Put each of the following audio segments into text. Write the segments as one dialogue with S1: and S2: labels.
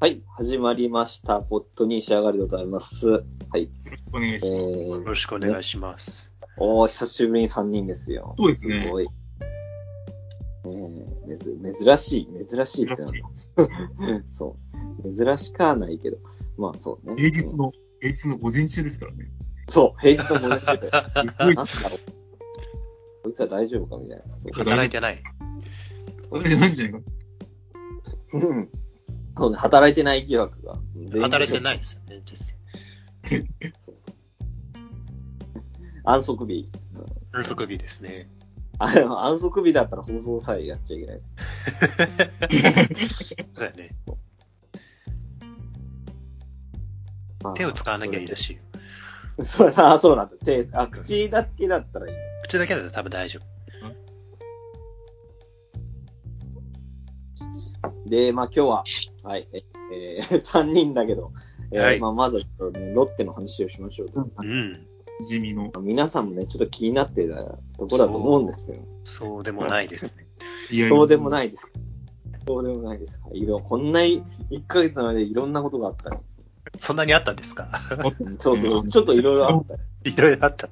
S1: はい、始まりました。ポットに仕上がりでございます。はい。
S2: お願い
S1: え
S2: します。
S1: ー
S3: よ、ろしくお願いします。
S1: おー、久しぶりに3人ですよ。
S2: そうですね
S1: すごい。えー、めず、珍しい、珍しいってな そう。珍しかはないけど。まあそうね。
S2: 平日の、平日の午前中ですからね。
S1: そう、平日の午前中で。
S2: すごい
S1: なんだろう。こいつは大丈夫かみたいな。そう。
S3: 働いてない。
S2: あれじゃないんじゃないか？
S1: うんそうね、働いてない疑惑が。
S3: 働いて
S1: い。
S3: ないですよね、実際。
S1: 安息日。
S3: 反則日ですね。
S1: あでも安息日だったら放送さえやっちゃいけない。
S3: そうやね。
S1: まあ
S3: 手を使わなきゃいいらしいよ。
S1: そうだ、あ、そうなんだ。手、あ、口だけだったらいい。
S3: 口だけだと多分大丈
S1: で、まあ今日は、はい、え、えー、3人だけど、えー
S3: はい
S1: まあまずはちょっとね、ロッテの話をしましょう。
S3: うん。
S2: 地味の。
S1: 皆さんもね、ちょっと気になってたところだと思うんですよ。
S3: そうでもないですね。
S2: いや
S1: そうでも
S2: い。
S1: ないです。そうでもないです。いろこんな1ヶ月の間でいろんなことがあったよ。
S3: そんなにあったんですか？
S1: うんそうそう、ちょっといろいろあったよ。
S3: いろいろあった。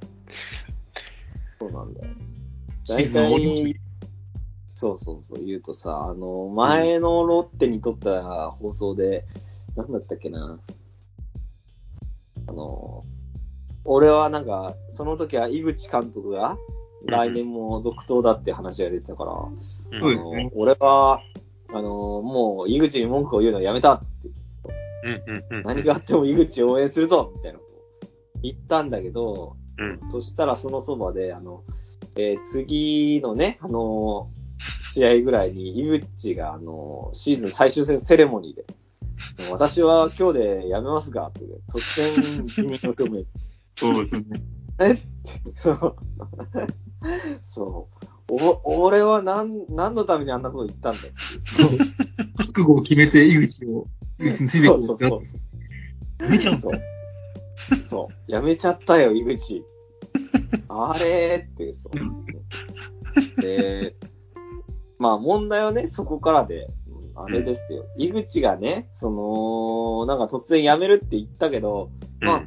S1: そうなんだよ。大体、そうそうそう言うとさ、あの、前のロッテに撮った放送で、なんだったっけな。あの、俺はなんか、その時は井口監督が来年も続投だって話が出てたから、
S3: うん
S1: あの
S2: ですね
S1: 俺は、あの、もう井口に文句を言うのはやめたって、
S3: うんうんうん。
S1: 何があっても井口を応援するぞみたいなことを言ったんだけど、
S3: うん。
S1: そしたらそのそばで、あの、えー次のね、あの試合ぐらいに、井口が、あのシーズン最終戦セレモニーで、私は今日で辞めますが、って、突然、辞任を表明。
S2: そうですよね。
S1: えって、そう。そう。お、俺は何、何のためにあんなこと言ったんだって。
S2: 覚悟を決めて井口を、井口についてこう。
S1: そうそうそう。
S2: やめちゃう
S1: そう。そう。やめちゃったよ、井口。あれーってそう。で、まあ問題はね、そこからで、うんあれですよ。井口がね、その、なんか突然辞めるって言ったけど、ま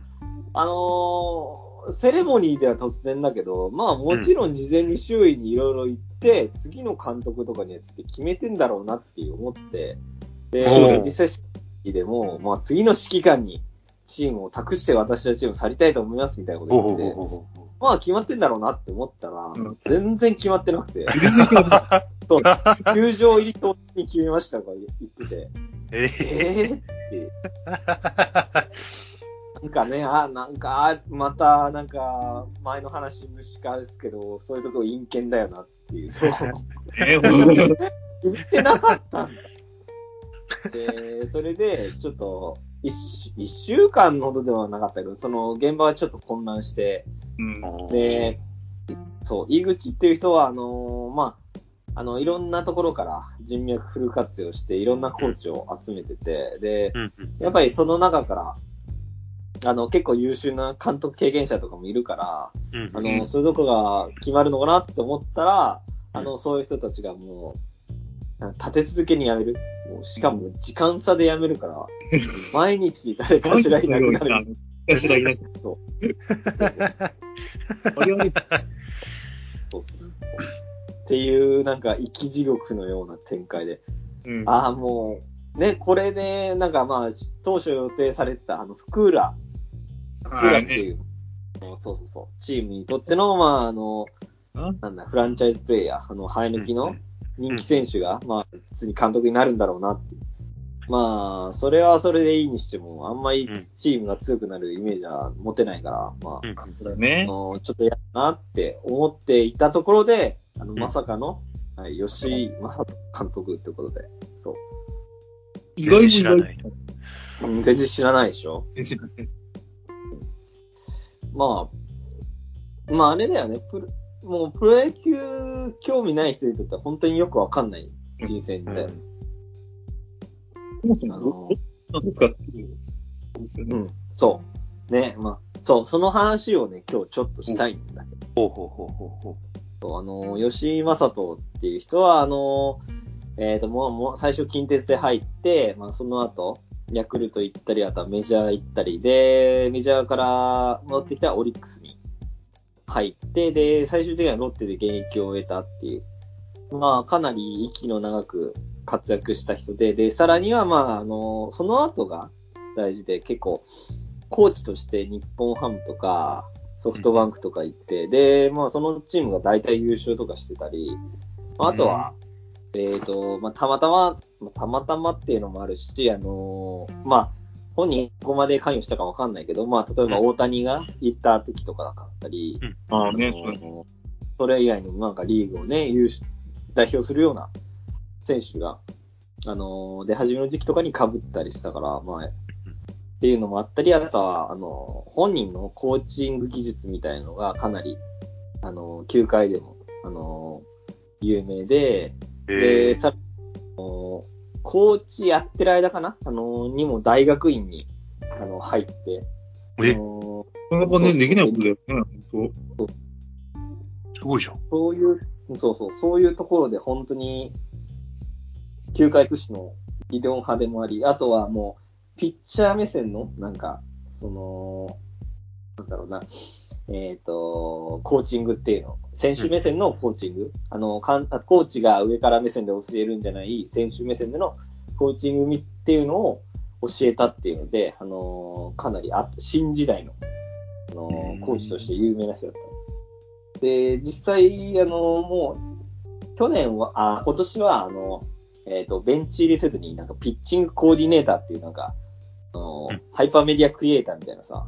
S1: あ、あのーセレモニーでは突然だけど、まあもちろん事前に周囲にいろいろ言って、次の監督とかについて決めてんだろうなって思って、
S3: お
S1: で
S3: う、
S1: 実際、でも、まあ次の指揮官にチームを託して私たちチームを去りたいと思いますみたいなこと言って、まあ決まってんだろうなって思ったら、
S2: うん。
S1: 全然決まってなくて、そう、球場入り当日に決めましたとか言ってて、
S3: え
S1: えーって、なんかね、あ、なんか、あまた、なんか、前の話虫かですけど、そういうところ陰険だよなっていう、そう、
S2: えー、ほんと
S1: 言ってなかったんだ。で、それで、ちょっと、一週一週間ほどではなかったけど、その、現場はちょっと混乱して、
S2: うん。
S1: で、そう、井口っていう人は、あのーまあ、あの、いろんなところから人脈フル活用して、いろんなコーチを集めてて、で。やっぱりその中から、あの、結構優秀な監督経験者とかもいるから、
S3: うん
S1: あの、
S2: うん
S1: そういうとこが決まるのかなって思ったら、あの、そういう人たちがもう、立て続けに辞める。もうしかも時間差で辞めるから、毎日誰かしらいなくなる。
S2: 私らいなく
S1: そう。そう、そう。っていう、なんか、生き地獄のよう。な展開で。
S2: う。ん。
S1: ああ、もう、ね、これで、なんかまあ、当初予定されてた、あの、福浦、福浦。っていう、そう。そう。そう、チームにとっての、まあ、あの、なんだ、フランチャイズプレイヤー、あの、生え抜きの人気選手が、まあ、普通に監督になるんだろう。なっていう。まあ、それはそれでいいにしても、あんまり
S3: うん
S1: チームが強くなるイメージは持てないから、まあ、
S3: うん
S2: ね。
S1: の、ちょっと嫌だなって思っていたところで、あの、
S3: ん
S1: まさかの、はい、吉井正人監督ってことで、そう。
S2: 意外に
S3: 知らない。
S1: うん全然知らないでしょ
S2: 知らない。
S1: まあ、まああれだよね、プロもうプロ野球興味ない人にとっては本当によくわかんない人生だよね。
S2: そもそもなんですかっていう。ですよね。
S1: うん、そう。ね、まあ、そう、その話をね、今日ちょっとしたいんだけど、
S3: ほうほうほうほうほ
S1: そうあの、吉井正人っていう人は、あの、えっ、と、もう、もう、最初近鉄で入って、まあ、その後、ヤクルト行ったり、あとはメジャー行ったり、で、メジャーから戻ってきたらオリックスに入って、で、最終的にはロッテで現役を終えたっていう。まあ、かなり息の長く活躍した人で、で、さらにはまあ、あの、その後が大事で、結構、コーチとして日本ハムとか、ソフトバンクとか行って、で、まあ、そのチームが大体優勝とかしてたり、まああとは、えっ、と、まあ、たまたま、まあたまたまっていうのもあるし、あのーまあ、本人ここまで関与したかわかんないけど、まあ、例えば大谷が行った時とかだったり、
S2: ああね、
S1: あのそれ以外にもなんかリーグをね、優勝代表するような選手が、あのー出始めの時期とかに被ったりしたから、まあ、っていうのもあったり、あとは、あのー本人のコーチング技術みたいのがかなり、あのー球界でも、あのー有名で、で、
S3: え
S1: さ、あのコーチやってる間かな？あのーにも大学院に、あの、入って、
S3: え？
S1: あの
S2: なかなかね、できないことだよね、本
S3: すごいじゃん。
S1: そういう、そうそう、そういうところで本当に、球界屈指の理論派でもあり、あとはもう、ピッチャー目線の、なんか、その、なんだろうな、えっ、と、コーチングっていうの。選手目線のコーチング。あの、かんコーチが上から目線で教えるんじゃない、選手目線でのコーチングっていうのを教えたっていうので、あの、かなりあ新時代の、あの
S3: うん、
S1: コーチとして有名な人だった。で、実際、あの、もう、去年は、あ、今年は、あの、えっ、と、ベンチ入りせずに、なんか、ピッチングコーディネーターっていう、なんか、あの、
S3: うん
S1: ハイパーメディアクリエイターみたいなさ。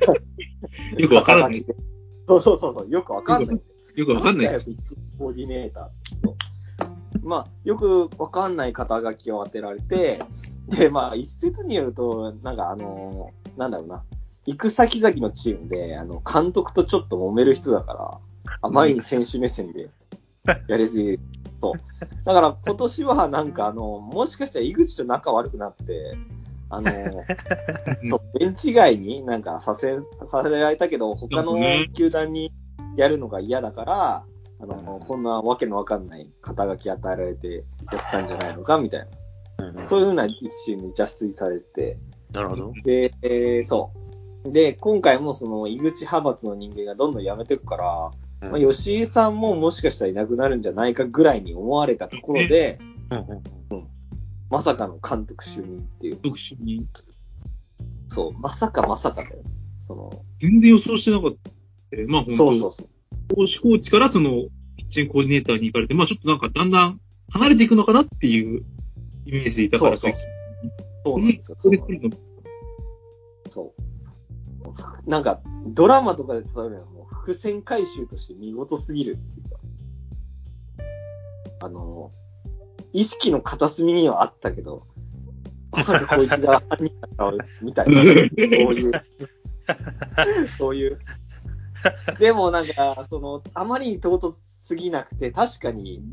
S2: 当。よくわからない。
S1: そうそうそうそう、よくわかんない。
S2: よくわかんない
S1: ピッチングコーディネーターまあ、よくわかんない肩書きを当てられて、で、まあ、一説によると、なんかあのなんだろうな、行く先々のチームで、あの、監督とちょっと揉める人だから、あまりに選手目線で やりすぎる。そう。だから今年はなんかあの、もしかしたら井口と仲悪くなって、あの、ベンチ外になんかさせ、させられたけど、他の球団にやるのが嫌だから、あの、こんなわけのわかんない肩書き与えられてやったんじゃないのか、みたいな。そういうふうな一チームに邪推されて、
S3: なるほど。
S1: で、えーそう。で、今回もその、井口派閥の人間がどんどん辞めていくから、まあ、吉井さんももしかしたらいなくなるんじゃないかぐらいに思われたところで、
S3: うんうん
S1: まさかの監督就任っていう。
S2: 特殊に。
S1: そう、まさかまさかだよ。その、
S2: 全然予想してなかった。まあ本当
S1: そうそうそう。
S2: コーチコーチからその、ピッチングコーディネーターに行かれて、まあちょっとなんかだんだん離れていくのかなっていうイメージでいたから、
S1: そうそうそうなんですよ。
S2: それ来るの
S1: そう。なんか、ドラマとかで伝わる伏線回収として見事すぎるっていうか。あの、意識の片隅にはあったけど、まさかこいつが犯人だったみたいな、そういう、そういう。でもなんか、その、あまりに唐突すぎなくて、確かに、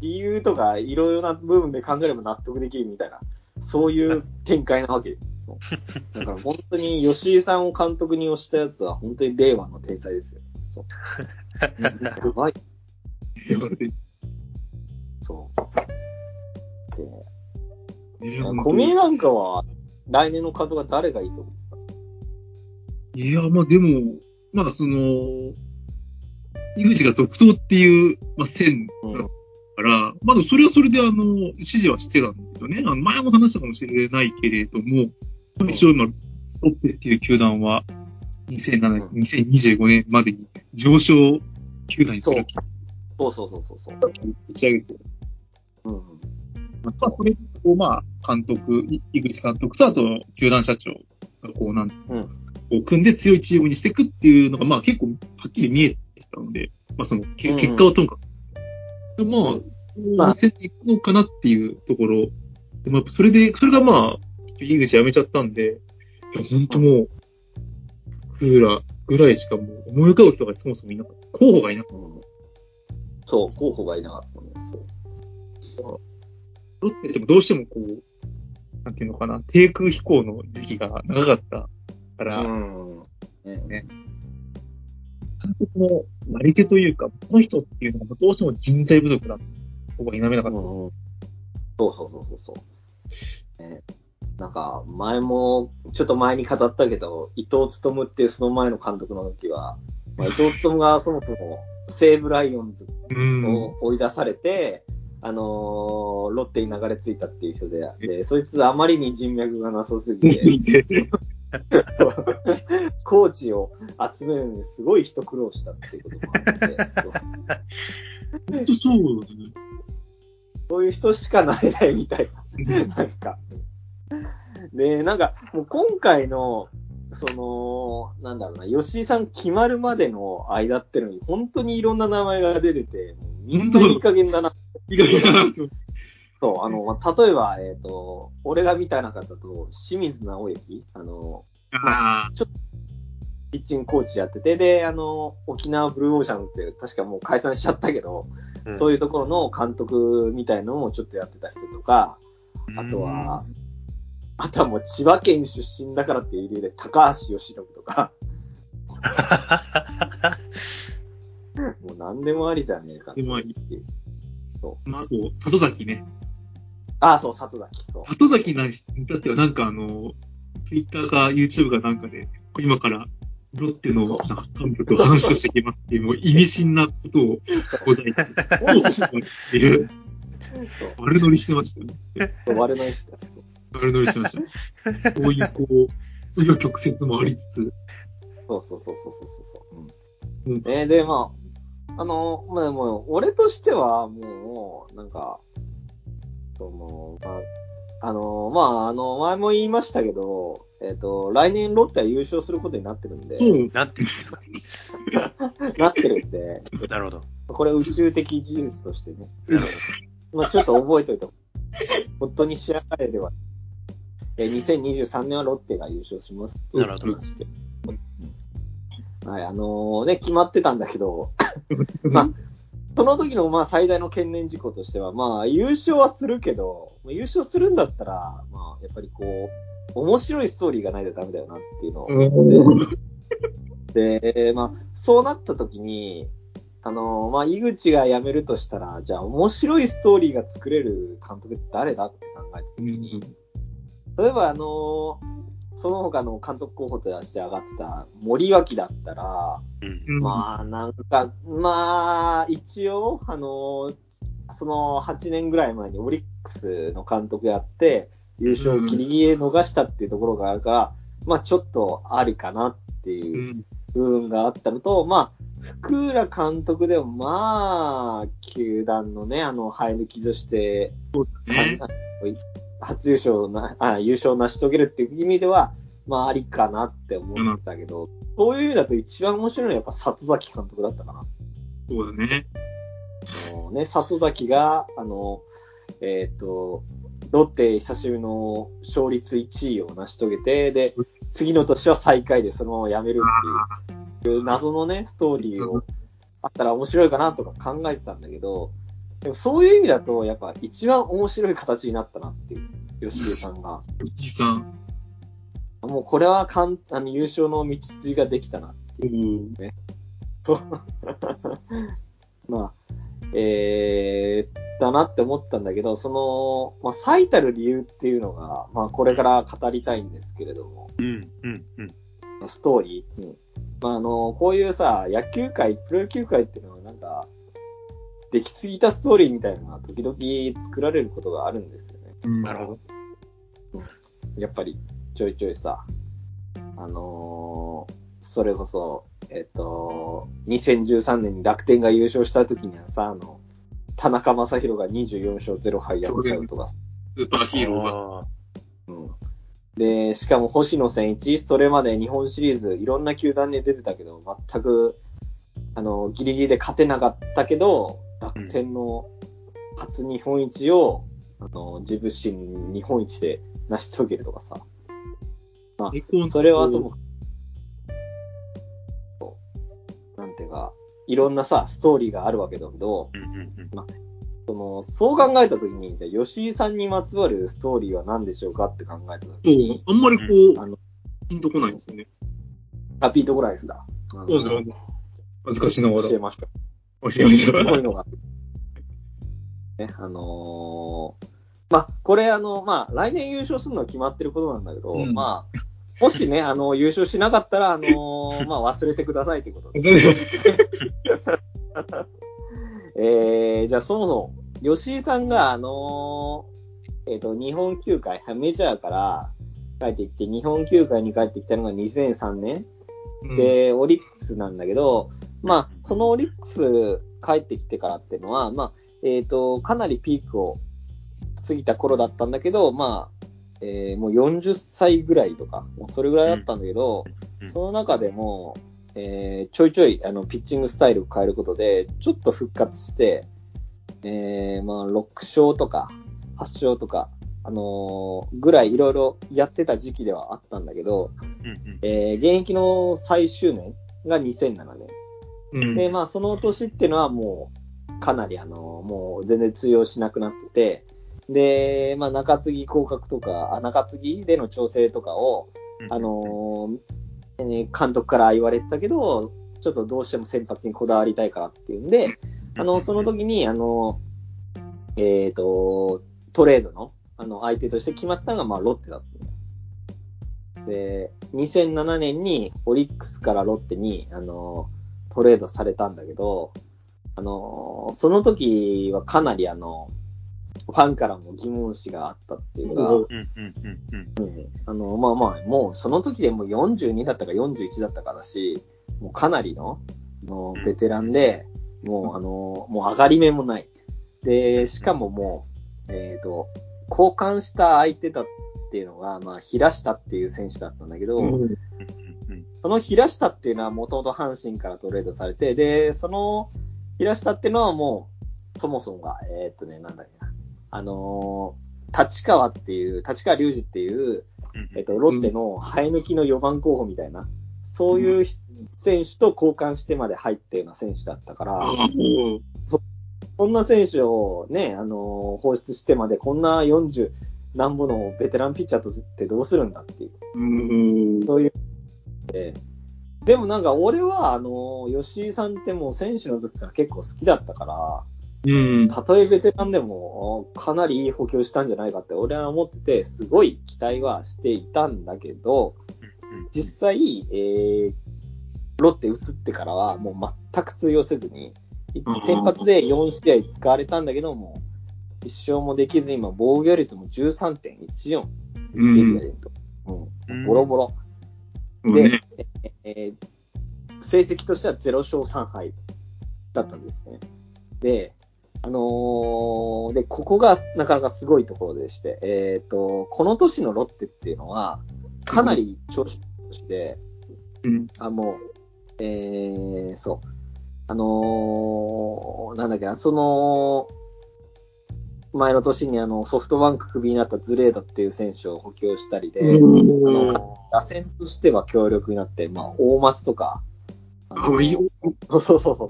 S1: 理由とかいろいろな部分で考えれば納得できるみたいな、そういう展開なわけ。そうだから本当に吉井さんを監督に推したやつは本当に令和の天才ですよ。そう。やばい。そう。で、
S2: ね
S1: 小宮なんかは来年の監督は誰がいいと思うんですか
S2: いや、まあでも、まだその、井口が続投っていう、まあ、線
S1: うん。
S2: だから、まあでもそれはそれであの、指示はしてたんですよね。あの前も話したかもしれないけれども、一応今、ロッテっていう球団は、2007、2025年までに上昇球団にする
S1: そうそうそうそうそう。
S2: 打ち上げて、
S1: うん。
S2: まあ、それをまあ、監督、い井口監督と、あと、球団社長がこう、なんですか、
S1: うん
S2: こう組んで強いチームにしていくっていうのが、まあ結構、はっきり見えてきたので、まあその、け
S1: うん
S2: 結果はともかく。でまあ、そう見せていくのかなっていうところ。でもそれで、それがまあ、井口辞めちゃったんで、いや、本当もう、クーラーぐらいしかもう思い浮かぶ人がそもそもいなかった。候補がいなかっ
S1: うんそう、候補がいなかったね。そう。
S2: た。ロッテでもどうしてもこう、なんていうのかな、低空飛行の時期が長かったから、
S1: うん。ね
S2: 監督のなり手というか、この人っていうのがどうしても人材不足だと僕は否めなかったんですよ。
S1: うんそうそうそうそうそう。ねなんか、前も、ちょっと前に語ったけど、伊藤勉っていうその前の監督の時は、まあ、伊藤勉がそもそも西武ライオンズ
S2: うん。
S1: を追い出されて、あのーロッテに流れ着いたっていう人で、で、そいつあまりに人脈がなさすぎて、コーチを集めるのにすごい一苦労したっていうこともあって、そ う
S2: そうだね。
S1: そういう人しかなれないみたいな。なんか。で、なんか、もう今回の、その、なんだろうな、吉井さん決まるまでの間ってのに、本当にいろんな名前が出てて、みんないい加減だな。
S2: 意外だなと。
S1: そう、あの、まあ例えば、えっ、と、俺が見た中だと、清水直之、あの、
S2: ああ。
S1: ピッチングコーチやってて、で、あの、沖縄ブルーオーシャンって、確かもう解散しちゃったけど、そういうところの監督みたいのもちょっとやってた人とか、あとは、あとはもう千葉県出身だからっていう理由で高橋由伸とか、もう何でもありじゃねえかって
S2: でもあり
S1: いう。
S2: まあ、あと、里崎ね。
S1: ああ、そう、里崎、そう。
S2: 里崎なんし、に至ってはなんかあの、ツイッターか YouTube かなんかで、今からロッテの
S1: そう
S2: なんか幹部と話をしてきますっていう、もう意味深なことをございます。っていう、
S1: そう、
S2: 悪乗りしてましたよね。
S1: そう悪の人だ。そう
S2: 悪乗りしてました。こういうこう、紆余曲折もありつつ、
S1: そうそうそうそうそうそう。
S2: う
S1: うんん。えーで、まあ、あの、まあでも、俺としては、もう、なんか、その、まあ、あの、まあ、あの、前も言いましたけど、えっ、と、来年ロッテは優勝することになってるんで、
S2: そう、
S3: なんていうんですか？
S1: なってるんで、
S3: なるほど。
S1: これ宇宙的事実としてね、
S3: なるほ
S1: まあちょっと覚えておいて、本当に仕上がれでは、えー2023年はロッテが優勝しますっていう
S3: なるほど。
S1: 話で。はい、あのね、決まってたんだけど、まあ、その時のまあ最大の懸念事項としては、まあ優勝はするけど、まあ優勝するんだったら、まあやっぱりこう、面白いストーリーがないとダメだよなっていうのを
S2: うん。
S1: で、まあ、そうなった時に、あの、まあ、井口が辞めるとしたら、じゃあ面白いストーリーが作れる監督って誰だって考えた時に、例えばあの、その他の監督候補として上がってた森脇だったら、
S3: うん。
S1: まあ、なんか、まあ、一応、あの、その8年ぐらい前にオリックスの監督やって、優勝をギリギリで逃したっていうところがあるから、まあ、ちょっとありかなっていう
S2: うん
S1: 部分があったのと、まあ、福浦監督でも、まあ、球団のね、あの、生え抜きとして、初優勝なあ、優勝を成し遂げるっていう意味では、まあ、ありかなって思ったけど、そういう意味だと一番面白いのはやっぱ里崎監督だったかな。
S2: そうだね。
S1: あのね、里崎が、あの、えっ、と、ロッテ久しぶりの勝率1位を成し遂げて、で、次の年は最下位でそのまま辞めるっていう、謎のね、ストーリーをあったら面白いかなとか考えてたんだけど、でもそういう意味だと、やっぱ一番面白い形になったなっていう、吉井さんが。
S2: 吉井さん。
S1: もうこれはかんあの優勝の道筋ができたな
S2: うん。
S1: と。まあ、えー、だなって思ったんだけど、その、まあ、最たる理由っていうのが、まあ、これから語りたいんですけれども、
S3: うん。うん。うん。
S1: ストーリー。うん。まあ、あの、こういうさ、野球界、プロ野球界っていうのはなんか、出来すぎたストーリーみたいなのが時々作られることがあるんですよね。
S3: なるほど。
S1: やっぱり、ちょいちょいさ、あのーそれこそ、えっ、と、2013年に楽天が優勝した時にはさ、あの、田中将大が24勝0敗やっちゃうとかさ、
S2: スーパーヒーローが。
S3: あ
S1: うん。で、しかも星野千一、それまで日本シリーズいろんな球団に出てたけど、全く、あの、ギリギリで勝てなかったけど、楽天の初日本一を、あの、自分身日本一で成し遂げるとかさ。それはともなんていうか、いろんなさ、ストーリーがあるわけだけど、
S3: うん。うん。うん。
S1: その、そう考えたときに、じゃあ吉井さんにまつわるストーリーは何でしょうかって考えたとき
S2: そう
S1: に、。
S2: あんまりこう、
S1: あの、
S2: ピンとこないんですよね。
S1: ハピートゴライスだ。
S2: そうですよ。恥ずかしながら。
S1: 教えました。す
S2: た。
S1: ごいのが。ね、あのーまあ、これあの、まあ、来年優勝するのは決まってることなんだけど、
S2: うん
S1: まあ、もしね、あの、優勝しなかったら、あのー まあ、忘れてくださいということで。えー、じゃあそもそも、吉井さんが、あのーえっ、と、日本球界、メジャーから帰ってきて、日本球界に帰ってきたのが2003年。で、オリックスなんだけど、まあ、そのオリックス帰ってきてからっていうのは、まあ、えっ、と、かなりピークを過ぎた頃だったんだけど、まあ、えーもう40歳ぐらいとか、もうそれぐらいだったんだけど、
S3: うん。
S1: その中でも、えーちょいちょい、あの、ピッチングスタイルを変えることで、ちょっと復活して、えーまあ、6勝とか、8勝とか、あのーぐらいいろいろやってた時期ではあったんだけど、
S3: うんうん。
S1: えー現役の最終年が2007年。
S2: うん。
S1: で、まあ、その年っていうのはもう、かなりあの、もう全然通用しなくなってて、で、まあ、中継ぎ降格とか、あ中継ぎでの調整とかを、
S3: うん
S1: あのーえー監督から言われてたけど、ちょっとどうしても先発にこだわりたいからっていうんで、あの、その時に、あの、えっ、と、トレードの、あの、相手として決まったのが、まあ、ロッテだったので、2007年にオリックスからロッテに、あの、トレードされたんだけど、あの、その時はかなりあの、ファンからも疑問視があったっていうか、あの、まあまあ、もうその時でもう42だったか41だったかだし、もうかなりの、のベテランで、もうあの、もう上がり目もない。で、しかももう、えっ、と、交換した相手だっていうのが、まあ、平下っていう選手だったんだけど、その平下っていうのはもともと阪神からトレードされて、で、その平下っていうのはもう、そもそもが、えーっとね、なんだっけな。あのー立川っていう、立川隆二っていう、
S3: うん
S1: えっと、ロッテの生え抜きの4番候補みたいな、そういう選手と交換してまで入ったような選手だったから、
S2: ああ、も
S1: こんな選手をね、あのー放出してまでこんな40何ぼのベテランピッチャーとってどうするんだっていう。
S2: う、うん。
S1: そういう。ででもなんか俺は、あの、吉井さんってもう選手の時から結構好きだったから、
S2: うん。
S1: たとえベテランでもかなりいい補強したんじゃないかって俺は思ってて、すごい期待はしていたんだけど、
S3: うん
S1: 実際、えー、ロッテ移ってからはもう全く通用せずに、
S2: うん
S1: 先発で4試合使われたんだけども、一勝もできず、今防御率も13.14。
S2: うん
S1: メディアで言うと。うん。ボロボロ。で、
S2: ね、
S1: えー成績としては0勝3敗だったんですね。で、あのーで、ここがなかなかすごいところでして、えっ、と、この年のロッテっていうのは、かなり調子として、
S2: うん。
S1: あ、もう、えー、そう。あのーなんだっけな、その、前の年にあの、ソフトバンククビになったズレーダっていう選手を補強したりで、あ
S2: うん。
S1: の打線としては強力になって、まあ、大松とか。そうそうそうそ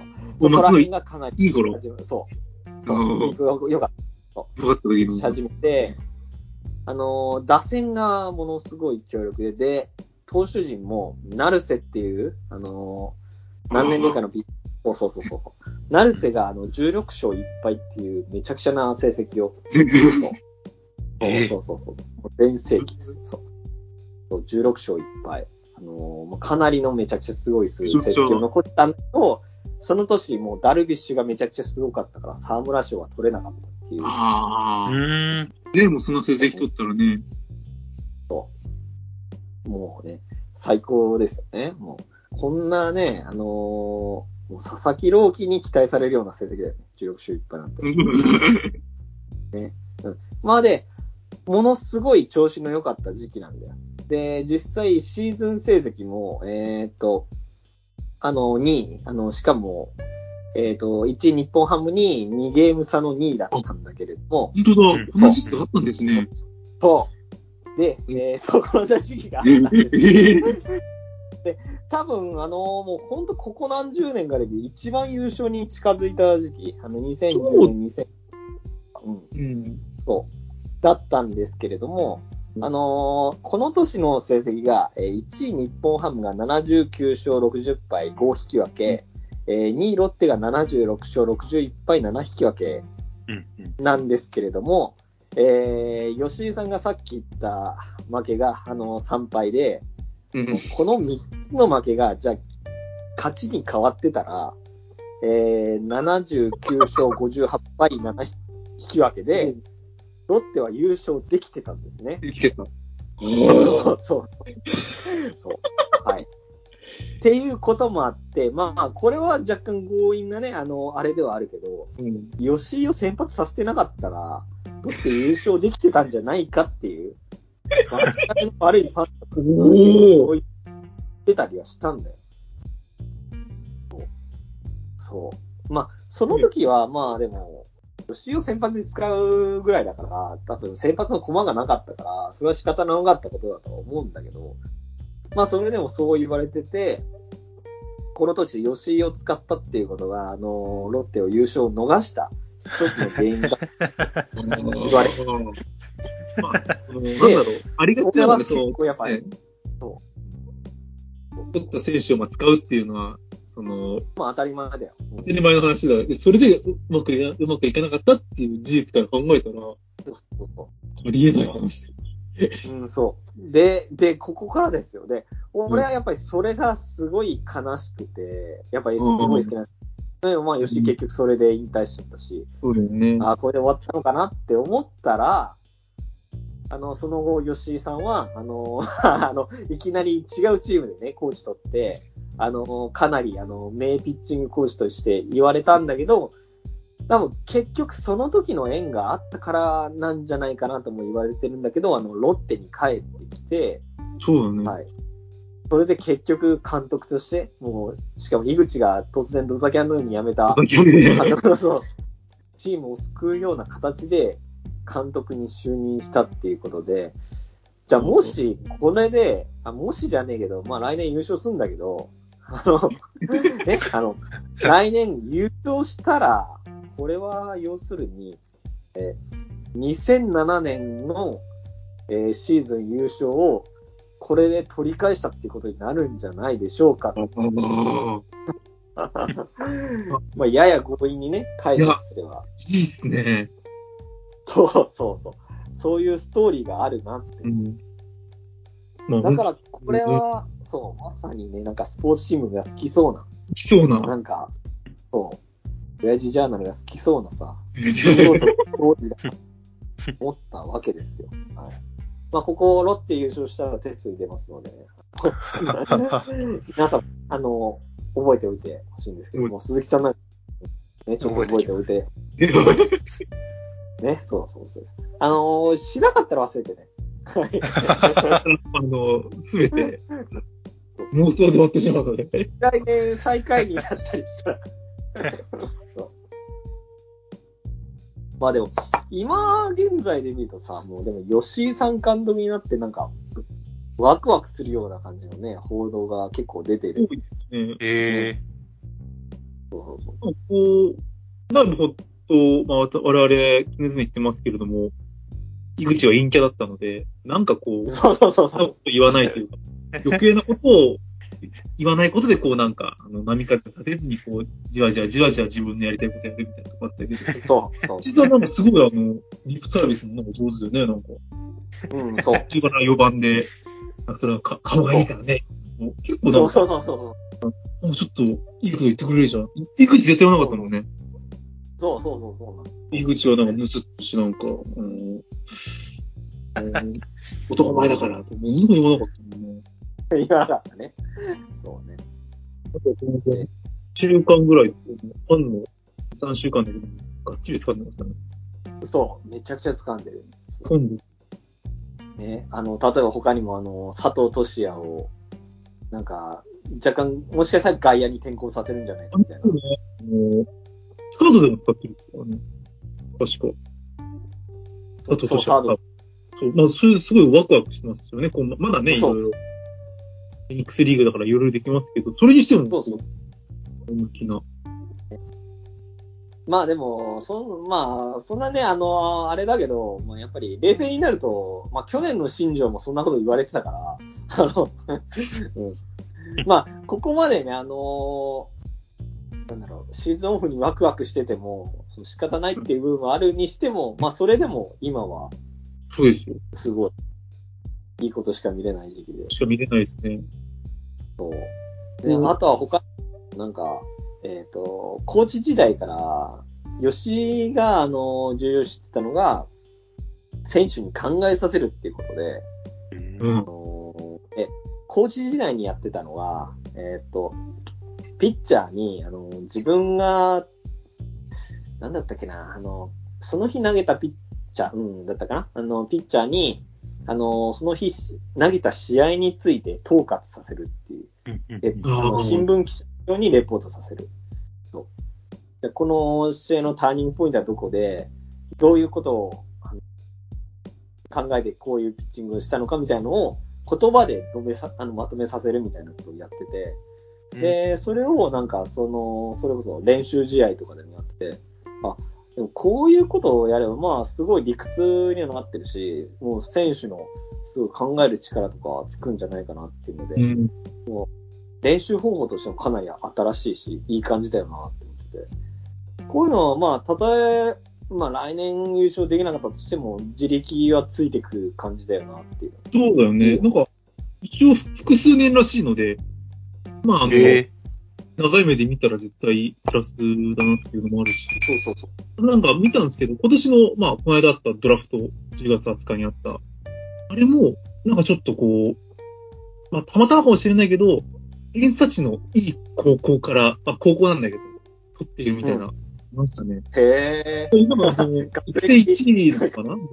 S1: こら辺がかなり
S2: いい
S1: そう。そう。
S2: うん。
S1: よよかっ
S2: よかった
S1: し始めて、あのー、打線がものすごい強力で、で、投手陣も、ナルセっていう、あのー、何年目かのビそうそうそうそう。ナルセがあの16勝1敗っていうめちゃくちゃな成績を。
S2: え
S1: そうそうそうそう。もう全盛期です。そう。そう16勝1敗。あのーもうかなりのめちゃくちゃすごい成績を残ったのと、その年もうダルビッシュがめちゃくちゃすごかったから沢村賞は取れなかったっていう。
S2: ああ。
S3: うん。
S2: ねもうその成績取ったらね。
S1: もうね、最高ですよね。もう、こんなね、あのーもう佐々木朗希に期待されるような成績だよね。16勝1敗なんて。まあで、ものすごい調子の良かった時期なんだよ。で、実際シーズン成績も、えーっと、あの、2位、あの、しかも、えーっと、1位日本ハムに2ゲーム差の2位だったんだけれども、
S2: 本当だ
S3: うん。
S2: 同じくあったんですね。
S1: そう。で、えーそこの時期があった
S2: え
S1: んですよ
S2: え
S1: 多分、あのもう本当ここ何十年かで一番優勝に近づいた時期、あの、2010年、2000、うん、
S2: うん。
S1: そう、だったんですけれども、あのーこの年の成績が、えー1位日本ハムが79勝60敗5引き分け、えー2位ロッテが76勝61敗7引き分け。なんですけれども、えー、吉井さんがさっき言った負けが、あの、3敗で、
S2: うん。
S1: この3つの負けが、じゃあ、勝ちに変わってたら、えー、79勝58敗7引き分けで、ロッテは優勝できてたんですね。
S2: いけた。
S1: そうそう。そう。はい。っていうこともあって、まあ、これは若干強引なね、あの、あれではあるけど、
S2: うん。
S1: 吉井を先発させてなかったら、ロッテ優勝できてたんじゃないかっていう、まあ悪いファンだった
S2: お
S1: そう言ってたりはしたんだよ。そう。まあ、その時は、まあでも、吉井を先発で使うぐらいだから、多分先発の駒がなかったから、それは仕方なかったことだとは思うんだけど、まあそれでもそう言われてて、この年吉井を使ったっていうことが、あの、ロッテを優勝を逃した一つの原因だ。
S2: 言
S1: われて
S2: まあ、なんだろう。ありがちなので、そう
S1: やっぱり
S2: ね
S1: そう。
S2: 取った選手をまあ使うっていうのは、その、
S1: まあ当たり前だよ。うん
S2: 当たり前の話だ。で、それでうまくうまくいかなかったっていう事実から考えたら、
S1: そうそうそう
S2: ありえない話で。
S1: うん、そう。で、で、ここからですよ。で、俺はやっぱりそれがすごい悲しくて、やっぱりすごい好きな。でもまあ、よし、結局それで引退しちゃったし、
S2: そうだよね。
S1: ああ、これで終わったのかなって思ったら、あの、その後、吉井さんは、あの、あの、いきなり違うチームでね、コーチ取って、あの、かなり、あの、名ピッチングコーチとして言われたんだけど、多分結局その時の縁があったからなんじゃないかなとも言われてるんだけど、あの、ロッテに帰ってきて、
S2: そうだね。
S1: はい。それで結局監督として、もう、しかも井口が突然ドタキャンのように辞めた監督のそう、チームを救うような形で監督に就任したっていうことで、じゃあもし、これで、あもしじゃねえけど、まあ来年優勝するんだけど、あの、ね、あの、来年優勝したら、これは要するに、えー2007年の、えーシーズン優勝を、これで取り返したっていうことになるんじゃないでしょうか。まあ、やや強引にね、書いてすれば。
S2: いいっすね。
S1: そうそうそう。そういうストーリーがあるなって
S2: う。ん。まあ、
S1: だから、これは、そう、まさにね、なんかスポーツ新聞が好きそう
S2: 来そうな。
S1: な、なんか、そう、親父ジャーナルが好きそうなさ、思ったわけですよ。はい。まあ、ここ、ロッテ優勝したらテストに出ますので、皆さん、あの、覚えておいてほしいんですけども、鈴木さんなんか、ね、ちょっと覚えておいて、ね、そうそうそう。あのーしなかったら忘れてね。はい。
S2: あの、すべて妄想で終わってしまうので。
S1: 来年最下位になったりしたら。そ うまあでも、今現在で見るとさ、もうでも吉井さん監督になってなんか、ワクワクするような感じのね、報道が結構出てる。
S2: ね
S3: え
S1: そうそう
S2: こう、なるほど、まあ、我々、常々言ってますけれども、井口は陰キャだったので、なんかこう、
S1: そうそうそうそう。
S2: 言わないというか、余計なことを言わないことで、こうなんか、あの、波風立てずに、こう、じわじわじわじわ自分のやりたいことやるみたいなとこあったけど、
S1: そうそう。
S2: 実はなんかすごいあの、リップサービスもなんか上手だよね、なんか。
S1: うん、そう。
S2: 中華な4番で、なんかそれはか、顔がいいからね。結構な
S1: そう
S2: んか、
S1: そうそうそう。
S2: もうちょっと、いいこと言ってくれるじゃん。井口絶対言わなかったもんね。
S1: そうそうそうそう。
S2: 井口はなんかムツっとし、なんか、あの、男前だから、と、もう何も言わなかったもんね。
S1: 言わなかったね。そうね。
S2: あと、この週間ぐらい、ファンの3週間だけど、がっちり使ってましたね。
S1: そう、めちゃくちゃ掴んでる。
S2: ファンで。
S1: ね、あの、例えば他にもあの、佐藤俊也を、なんか、若干、もしかしたら外野に転向させるんじゃないかみたいな。
S2: もう、サードでも使ってるってあの、確か。あと、
S1: そう、
S2: そ
S1: サード。
S2: そう、まあ、それすごいワクワクしますよね。こうまだね、いろいろ。X リーグだからいろいろできますけど、それにしても、
S1: そうそう。
S2: 大きな。
S1: まあでも、そん、まあ、そんなね、あの、あれだけど、まあやっぱり冷静になると、まあ去年の新庄もそんなこと言われてたから、あの、うん。まあ、ここまでね、あのなんだろう、シーズンオフにワクワクしてても、仕方ないっていう部分はあるにしても、まあそれでも今は
S2: そうですよ。
S1: すごい、いいことしか見れない時期で。
S2: しか見れないですね。
S1: そう。で、
S2: うん
S1: あとは他、なんか、えっ、と、コーチ時代から、吉井が、あの、重要視してたのが、選手に考えさせるっていうことで、
S2: う
S1: あ
S2: ん。
S1: のえ、コーチ時代にやってたのは、えっ、と、ピッチャーに、あの、自分が、なんだったっけな、あの、その日投げたピッチャー、うん、だったかなあの、ピッチャーに、あの、その日投げた試合について統括させるっていう。で、
S2: あ
S1: の新聞記者用にレポートさせる。そうでこの試合のターニングポイントはどこで、どういうことを考えてこういうピッチングをしたのかみたいなのを言葉で述べさあのまとめさせるみたいなことをやってて、で、それをなんかその、それこそ練習試合とかでもやってて、あ、でもこういうことをやれば、まあすごい理屈にはなってるし、もう選手のすごい考える力とかつくんじゃないかなっていうので、
S2: うん。
S1: 練習方法としてもかなり新しいし、いい感じだよなって思ってて。こういうのは、まあ、たとえ、まあ来年優勝できなかったとしても、自力はついてくる感じだよなっていう。
S2: そうだよね。なんか、一応複数年らしいので、まあ、あの、
S3: え
S2: 長い目で見たら絶対プラスだなっていうのもあるし、
S1: そうそうそう。
S2: なんか見たんですけど、今年の、まあ、この間あったドラフト、10月20日にあった、あれも、なんかちょっとこう、まあ、たまたまかもしれないけど、偏差値のいい高校から、まあ、高校なんだけど、取っているみたいな、いましたね。
S1: へえ。
S2: 今のその、育成1位なのかな？なんか、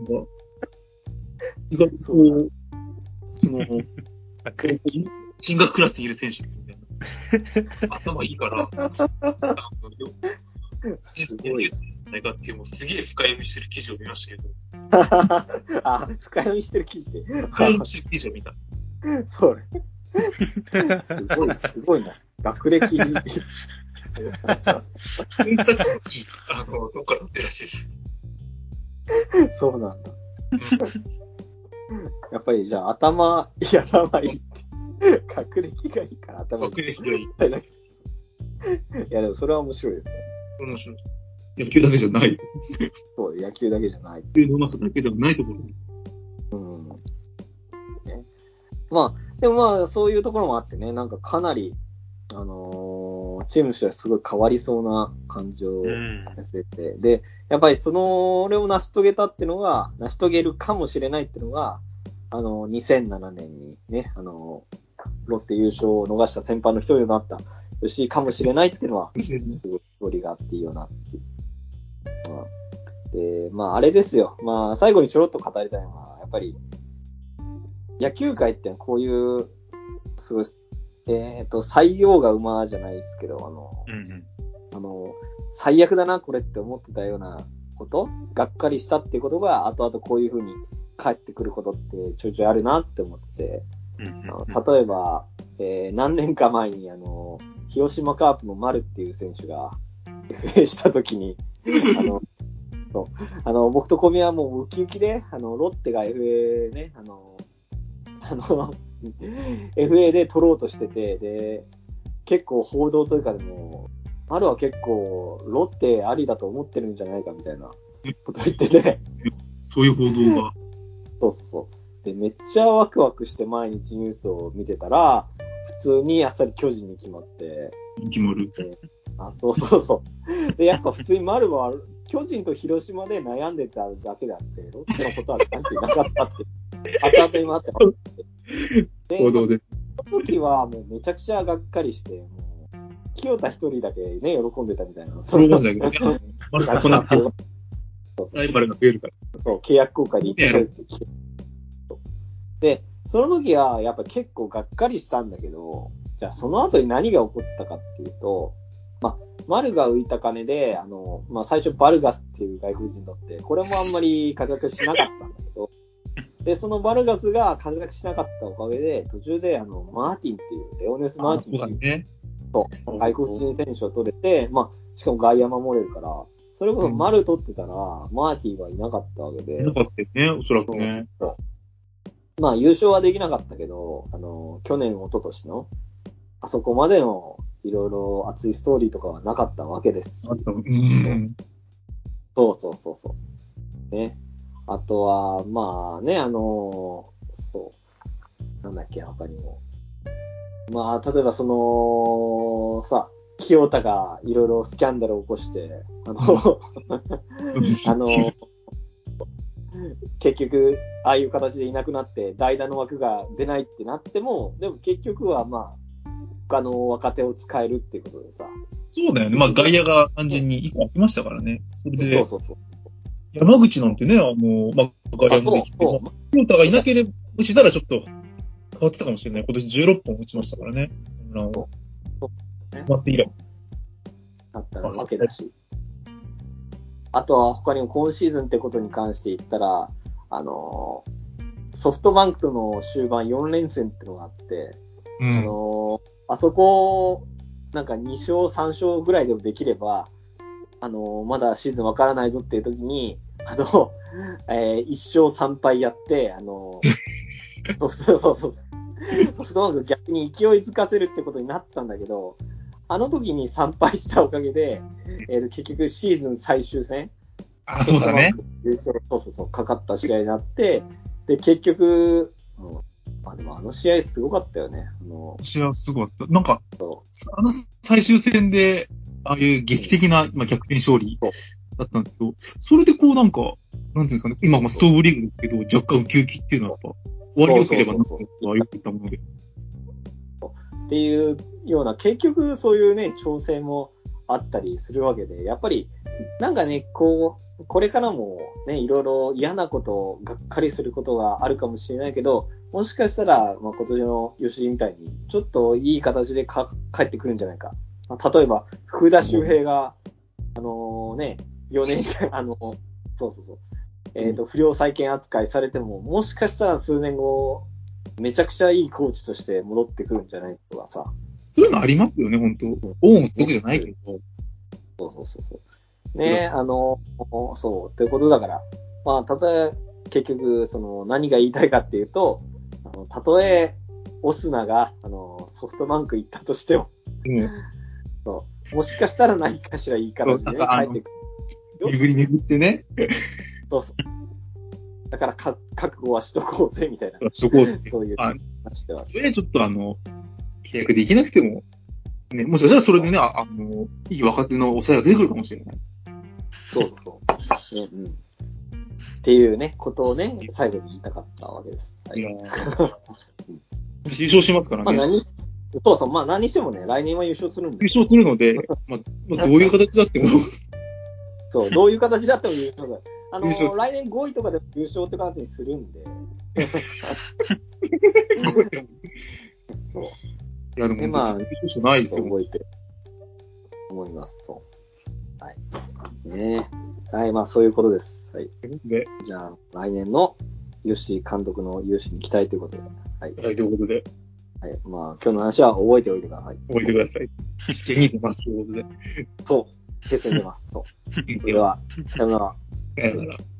S2: 意外とその、進学クラスにいる選手みたいな。頭いいから、
S1: すごい。
S2: ないかっていう、もうすげえ深読みしてる記事を見ましたけど、
S1: あ、深読みしてる記事で。
S2: 深読みしてる記事を見た。
S1: そうね。すごい、すごいな。学歴。
S2: 偏差値に、あの、どっか取ってるらしいです。
S1: そうなんだ。やっぱりじゃあ頭、いや頭いい。学歴がいいから頭。
S2: 学歴がいい。
S1: いやでもそれは面白いですね。
S2: 面白い。野球だけじゃない。
S1: そう、野球だけじゃない。
S2: 野球のうまさだけではないところに。
S1: うん。ね。まあ、でもまあ、そういうところもあってね、なんかかなり、あのーチームとしてはすごい変わりそうな感情を
S3: うん。
S1: 寄せて、で、やっぱりその、れを成し遂げたっていうのが、成し遂げるかもしれないっていうのが、あの、2007年にね、あの、ロッテ優勝を逃した先輩の一人になった吉井かもしれないっていうのは、すごい距離があっていいよなっていう。まあ、で、まああれですよ。まあ最後にちょろっと語りたいのは、やっぱり、野球界ってこういう、すごい、えっ、と、採用が馬じゃないですけど、あの、
S3: うんうん。
S1: あの、最悪だな、これって思ってたようなこと、がっかりしたっていうことが、後々こういう風に返ってくることってちょいちょいあるなって思って、例えば、えー何年か前に、あの、広島カープの丸っていう選手が FA したときに、あの、そうあの、僕と小宮はもうウキウキで、あの、ロッテが FA ね、あの、あの、FA で取ろうとしてて、で、結構報道というかでも、丸は結構ロッテありだと思ってるんじゃないかみたいなこと言ってて、
S2: そういう報道が。
S1: そうそうそう。で、めっちゃワクワクして毎日ニュースを見てたら、普通にあっさり巨人に決まって、
S2: 決まる。
S1: あ、そうそうそう。で、やっぱ普通に丸は巨人と広島で悩んでただけであって、ロッテのことは関係なかったって、後々にもあってます。で、
S2: 報道で。
S1: その時はもうめちゃくちゃがっかりして、もう、清田一人だけね、喜んでたみたいな。
S2: そうなんだけどね。まだこうなってライバルが増えるから。
S1: そう、契約更改で行ってるって聞いてで、その時はやっぱ結構がっかりしたんだけど、じゃあその後に何が起こったかっていうと、まあ、丸が浮いた金で、あの、まあ、最初バルガスっていう外国人だって、これもあんまり活躍しなかったんだけど、で、そのバルガスが活躍しなかったおかげで、途中であの、マーティンっていう、レオネス・マーティンっていう
S2: そうだね。
S1: そう外国人選手を取れて、まあ、しかも外野守れるから、それこそ丸取ってたら、マーティンはいなかったわけで、
S2: いなかったよね、おそらくね。
S1: まあ優勝はできなかったけど、あの、去年、一昨年の、あそこまでのいろいろ熱いストーリーとかはなかったわけです。そうそうそうそう。ね。あとは、まあね、あのーそう。なんだっけ、他にも。まあ、例えばその、さ、清田がいろいろスキャンダルを起こして、あの、あの、結局、ああいう形でいなくなって、代打の枠が出ないってなっても、でも結局はまあ、他の若手を使えるっていうことでさ。
S2: そうだよね。まあ外野が単純に一個空きましたからね。それ
S1: そう
S2: で、
S1: そうそう。
S2: 山口なんてね、あの、まあ外野もできて、まあ清田がいなければ、したらちょっと変わってたかもしれない。今年16本打ちましたからね。ホームランを。
S1: ね
S2: 待って以来。
S1: だったらわけだし。あとは他にも今シーズンってことに関して言ったら、あのーソフトバンクとの終盤4連戦ってのがあって、
S2: う
S1: あ
S2: ん。
S1: のーあそこ、なんか2勝3勝ぐらいでもできれば、あのーまだシーズンわからないぞっていう時に、あの、えー、1勝3敗やって、あのー そうそうそうそう。ソフトバンク逆に勢いづかせるってことになったんだけど、あの時に3敗したおかげで、えー結局シーズン最終戦、
S2: あ、そうだね。
S1: そうそうそう、かかった試合になって、で、結局、うんまあでもあの試合すごかったよね。あの、
S2: 私はすごかった。なんか、
S1: そ
S2: あの最終戦で、ああいう劇的な、まあ、逆転勝利だったんですけど、それでこうなんか、なんていうんですかね、今、まあ、ストーブリーグですけど、若干ウキウキっていうのはやっぱ、終わり良ければな
S1: そうそう
S2: とはよく言ったもので。
S1: っていうような、結局そういうね、調整もあったりするわけで、やっぱり、なんかね、こう、これからもね、いろいろ嫌なこと、がっかりすることがあるかもしれないけど、もしかしたら、まあ、今年の吉井みたいに、ちょっといい形でか帰ってくるんじゃないか。まあ、例えば、福田周平が、あのね、4年間、あの、そうそうそう、えっ、と、不良再建扱いされても、もしかしたら数年後、めちゃくちゃいいコーチとして戻ってくるんじゃないとかさ。
S2: そういうのありますよね、本当オウン僕じゃないけど。
S1: そうそうそうそう。ねあの、そう、ということだから、まあ、たとえ、結局、その、何が言いたいかっていうと、あの、たとえ、オスナが、あの、ソフトバンク行ったとしても、
S2: うん。
S1: もしかしたら何かしらいい形でね、帰ってくる。
S2: 巡り巡ってね、
S1: そうそう。だからか、覚悟はしとこうぜ、みたいな。
S2: そこ。
S1: そういう
S2: あ
S1: 話では。
S2: それでちょっとあの、契約できなくても、ね、もしかしたらそれでね、ああの、いい若手の抑えが出てくるかもしれない。
S1: そうそう。ね、うん。っていうね、ことをね、最後に言いたかったわけです。はい
S2: いやー優勝しますからね。
S1: まあ何、そうそう、まあ何にしてもね、来年は優勝するんで
S2: 優。勝するので、まあ、まあ、どういう形だっても、
S1: そう、どういう形だっても優勝する。あの
S2: 優勝する
S1: 来年5位とかでも優勝って形にするんで。そう。
S2: いや、でも、
S1: でまあ
S2: 優勝しないですよ。
S1: 覚えて、思います。そう。はい。ねえ。はい、まあそういうことです。はい。
S2: で、
S1: じゃあ、来年の吉井監督の優勝に期待ということで。はい。
S2: はい、ということで、
S1: はい。まあ、今日の話は覚えておいてください。
S2: 覚えてください。一斉 に出ますということで。
S1: そう。決戦出ます。そう。では、さようなら。
S2: さよなら。